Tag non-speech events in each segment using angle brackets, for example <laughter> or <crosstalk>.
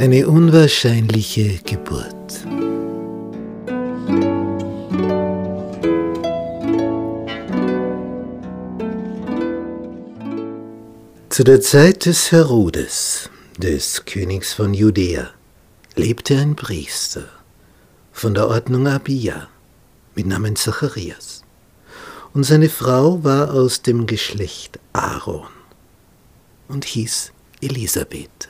Eine unwahrscheinliche Geburt. Zu der Zeit des Herodes, des Königs von Judäa, lebte ein Priester von der Ordnung Abia mit Namen Zacharias. Und seine Frau war aus dem Geschlecht Aaron und hieß Elisabeth.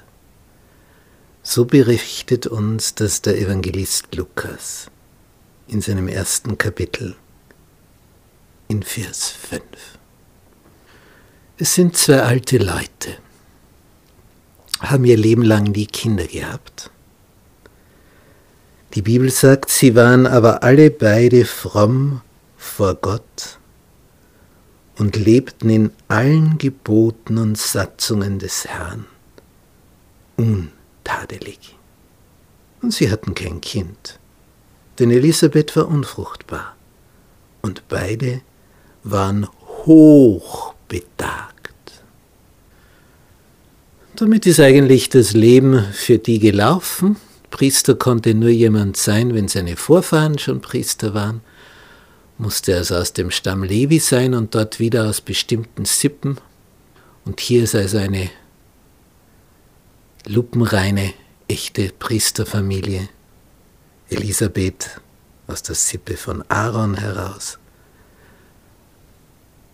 So berichtet uns das der Evangelist Lukas in seinem ersten Kapitel in Vers 5. Es sind zwei alte Leute, haben ihr Leben lang nie Kinder gehabt. Die Bibel sagt, sie waren aber alle beide fromm vor Gott und lebten in allen Geboten und Satzungen des Herrn untadelig. Und sie hatten kein Kind, denn Elisabeth war unfruchtbar und beide waren hochbetagt. Damit ist eigentlich das Leben für die gelaufen. Priester konnte nur jemand sein, wenn seine Vorfahren schon Priester waren. Musste also aus dem Stamm Levi sein und dort wieder aus bestimmten Sippen. Und hier ist also eine lupenreine, echte Priesterfamilie. Elisabeth aus der Sippe von Aaron heraus.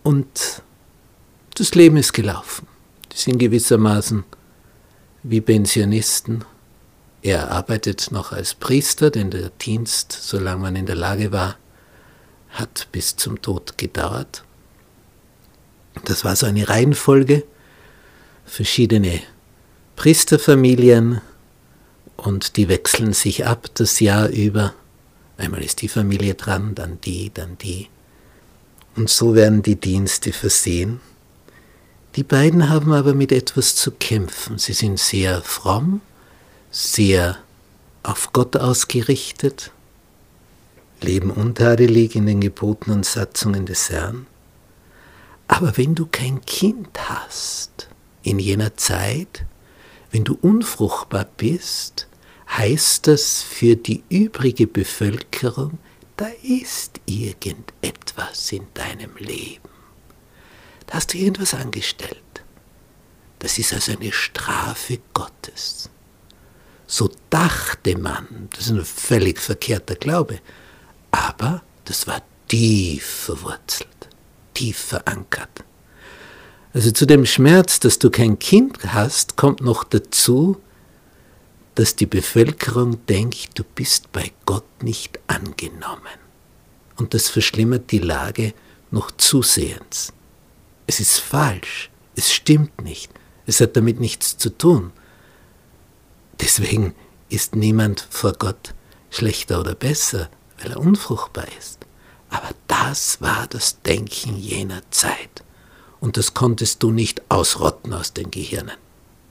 Und das Leben ist gelaufen. Die sind gewissermaßen wie Pensionisten. Er arbeitet noch als Priester, denn der Dienst, solange man in der Lage war, hat bis zum Tod gedauert. Das war so eine Reihenfolge, verschiedene Priesterfamilien und die wechseln sich ab das Jahr über. Einmal ist die Familie dran, dann die, dann die. Und so werden die Dienste versehen. Die beiden haben aber mit etwas zu kämpfen. Sie sind sehr fromm, sehr auf Gott ausgerichtet, leben untadelig in den Geboten und Satzungen des Herrn. Aber wenn du kein Kind hast in jener Zeit, wenn du unfruchtbar bist, heißt das für die übrige Bevölkerung, da ist irgendetwas in deinem Leben. Da hast du irgendwas angestellt. Das ist also eine Strafe Gottes. So dachte man, das ist ein völlig verkehrter Glaube, aber das war tief verwurzelt, tief verankert. Also zu dem Schmerz, dass du kein Kind hast, kommt noch dazu, dass die Bevölkerung denkt, du bist bei Gott nicht angenommen. Und das verschlimmert die Lage noch zusehends. Es ist falsch, es stimmt nicht, es hat damit nichts zu tun. Deswegen ist niemand vor Gott schlechter oder besser, weil er unfruchtbar ist. Aber das war das Denken jener Zeit. Und das konntest du nicht ausrotten aus den Gehirnen.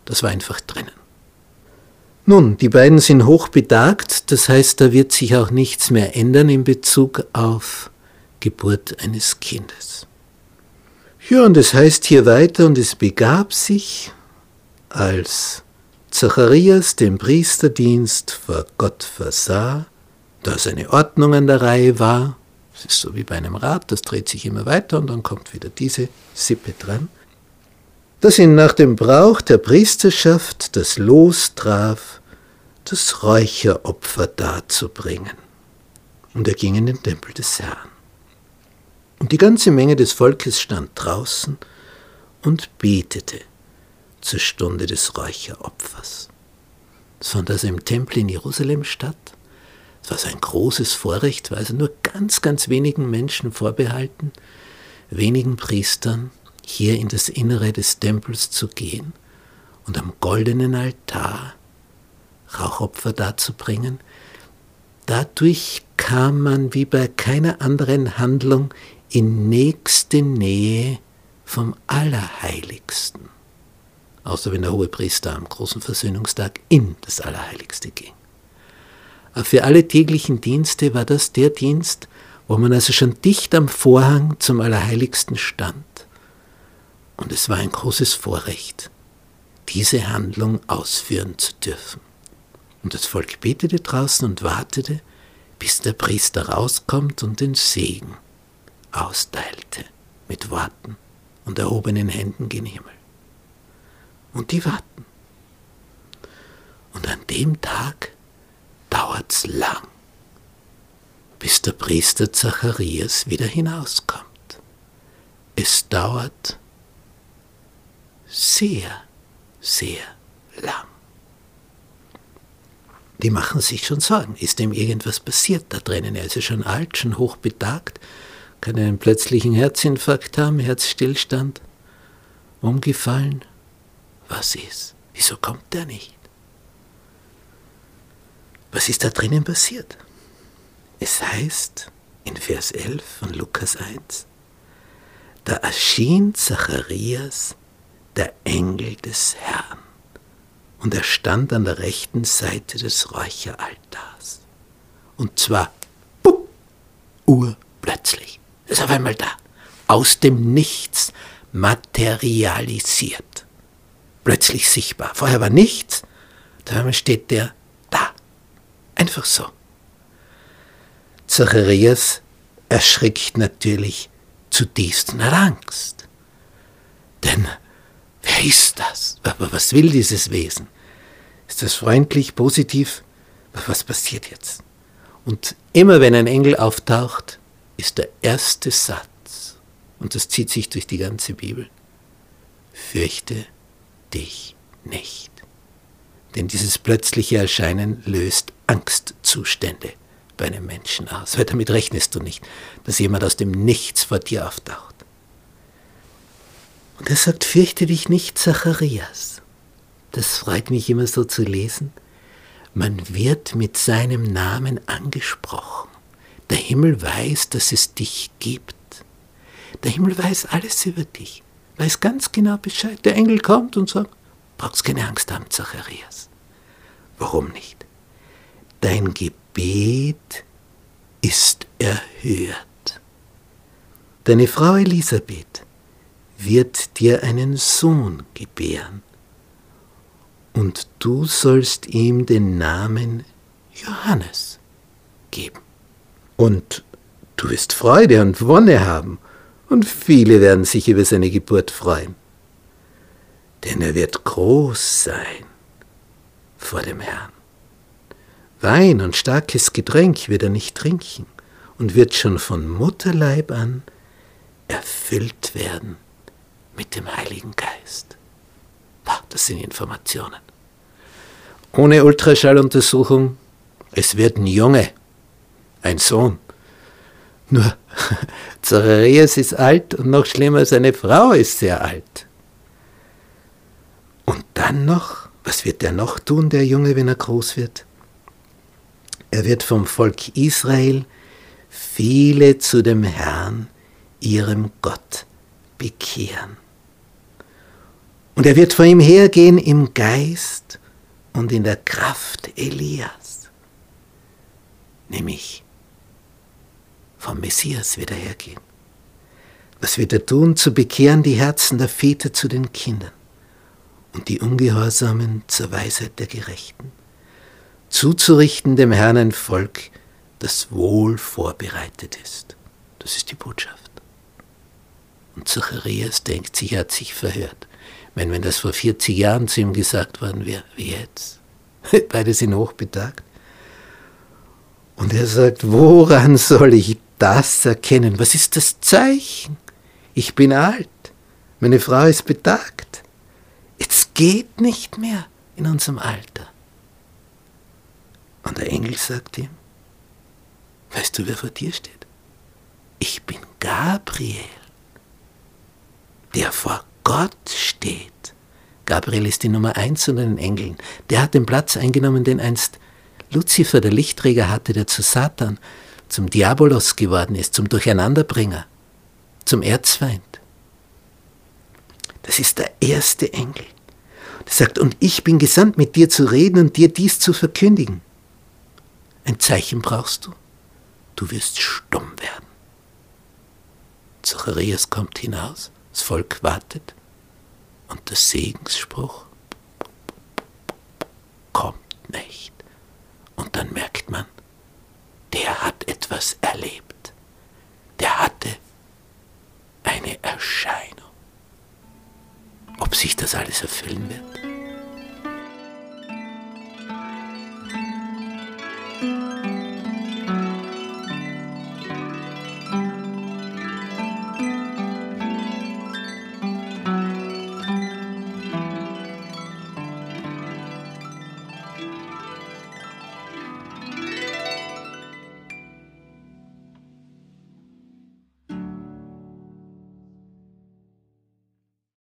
Das war einfach drinnen. Nun, die beiden sind hochbetagt, das heißt, da wird sich auch nichts mehr ändern in Bezug auf Geburt eines Kindes. Ja, und es heißt hier weiter, und es begab sich, als Zacharias den Priesterdienst vor Gott versah, da seine Ordnung an der Reihe war, es ist so wie bei einem Rad, das dreht sich immer weiter und dann kommt wieder diese Sippe dran, dass ihn nach dem Brauch der Priesterschaft das Los traf, das Räucheropfer darzubringen. Und er ging in den Tempel des Herrn. Und die ganze Menge des Volkes stand draußen und betete zur Stunde des Räucheropfers. Das fand also im Tempel in Jerusalem statt. Es war so ein großes Vorrecht, war also nur ganz, ganz wenigen Menschen vorbehalten, wenigen Priestern, hier in das Innere des Tempels zu gehen und am goldenen Altar Rauchopfer darzubringen. Dadurch kam man wie bei keiner anderen Handlung in nächste Nähe vom Allerheiligsten. Außer wenn der hohe Priester am großen Versöhnungstag in das Allerheiligste ging. Für alle täglichen Dienste war das der Dienst, wo man also schon dicht am Vorhang zum Allerheiligsten stand. Und es war ein großes Vorrecht, diese Handlung ausführen zu dürfen. Und das Volk betete draußen und wartete, bis der Priester rauskommt und den Segen austeilte mit Worten und erhobenen Händen gen Himmel. Und die warten. Und an dem Tag dauert's lang, bis der Priester Zacharias wieder hinauskommt. Es dauert sehr, sehr lang. Die machen sich schon Sorgen. Ist dem irgendwas passiert da drinnen? Er ist ja schon alt, schon hochbetagt, kann einen plötzlichen Herzinfarkt haben, Herzstillstand, umgefallen. Was ist? Wieso kommt der nicht? Was ist da drinnen passiert? Es heißt in Vers 11 von Lukas 1, da erschien Zacharias, der Engel des Herrn, und er stand an der rechten Seite des Räucheraltars. Und zwar, bupp, urplötzlich. Ist auf einmal da. Aus dem Nichts materialisiert. Plötzlich sichtbar. Vorher war nichts, da steht der da. Einfach so. Zacharias erschrickt natürlich zutiefst hat Angst. Denn wer ist das? Aber was will dieses Wesen? Ist das freundlich, positiv? Was passiert jetzt? Und immer wenn ein Engel auftaucht, ist der erste Satz, und das zieht sich durch die ganze Bibel, fürchte dich nicht. Denn dieses plötzliche Erscheinen löst Angstzustände bei einem Menschen aus, weil damit rechnest du nicht, dass jemand aus dem Nichts vor dir auftaucht. Und er sagt, fürchte dich nicht, Zacharias. Das freut mich immer so zu lesen. Man wird mit seinem Namen angesprochen. Der Himmel weiß, dass es dich gibt. Der Himmel weiß alles über dich, weiß ganz genau Bescheid. Der Engel kommt und sagt, brauchst keine Angst haben, Zacharias. Warum nicht? Dein Gebet ist erhört. Deine Frau Elisabeth wird dir einen Sohn gebären, und du sollst ihm den Namen Johannes geben. Und du wirst Freude und Wonne haben, und viele werden sich über seine Geburt freuen. Denn er wird groß sein vor dem Herrn. Wein und starkes Getränk wird er nicht trinken und wird schon von Mutterleib an erfüllt werden mit dem Heiligen Geist. Das sind Informationen. Ohne Ultraschalluntersuchung, es wird ein Junge ein Sohn. Nur <laughs> Zacharias ist alt und noch schlimmer, seine Frau ist sehr alt. Und dann noch, was wird er noch tun, der Junge, wenn er groß wird? Er wird vom Volk Israel viele zu dem Herrn, ihrem Gott, bekehren. Und er wird vor ihm hergehen im Geist und in der Kraft Elias, nämlich vom Messias wird er hergehen. Was wird er tun? Zu bekehren die Herzen der Väter zu den Kindern und die Ungehorsamen zur Weisheit der Gerechten. Zuzurichten dem Herrn ein Volk, das wohl vorbereitet ist. Das ist die Botschaft. Und Zacharias denkt sich, er hat sich verhört. Wenn, wenn das vor 40 Jahren zu ihm gesagt worden wäre, wie jetzt? <laughs> Beide sind hochbetagt. Und er sagt, woran soll ich das erkennen. Was ist das Zeichen? Ich bin alt, meine Frau ist betagt. Es geht nicht mehr in unserem Alter. Und der Engel sagt ihm, weißt du, wer vor dir steht? Ich bin Gabriel, der vor Gott steht. Gabriel ist die Nummer eins unter den Engeln. Der hat den Platz eingenommen, den einst Luzifer, der Lichtträger, hatte, der zu Satan zum Diabolos geworden ist, zum Durcheinanderbringer, zum Erzfeind. Das ist der erste Engel. Der sagt, und ich bin gesandt, mit dir zu reden und dir dies zu verkündigen. Ein Zeichen brauchst du. du wirst stumm werden. Zacharias kommt hinaus, das Volk wartet und der Segensspruch kommt nicht. Und dann merkt man, der hat etwas erlebt. Der hatte eine Erscheinung. Ob sich das alles erfüllen wird?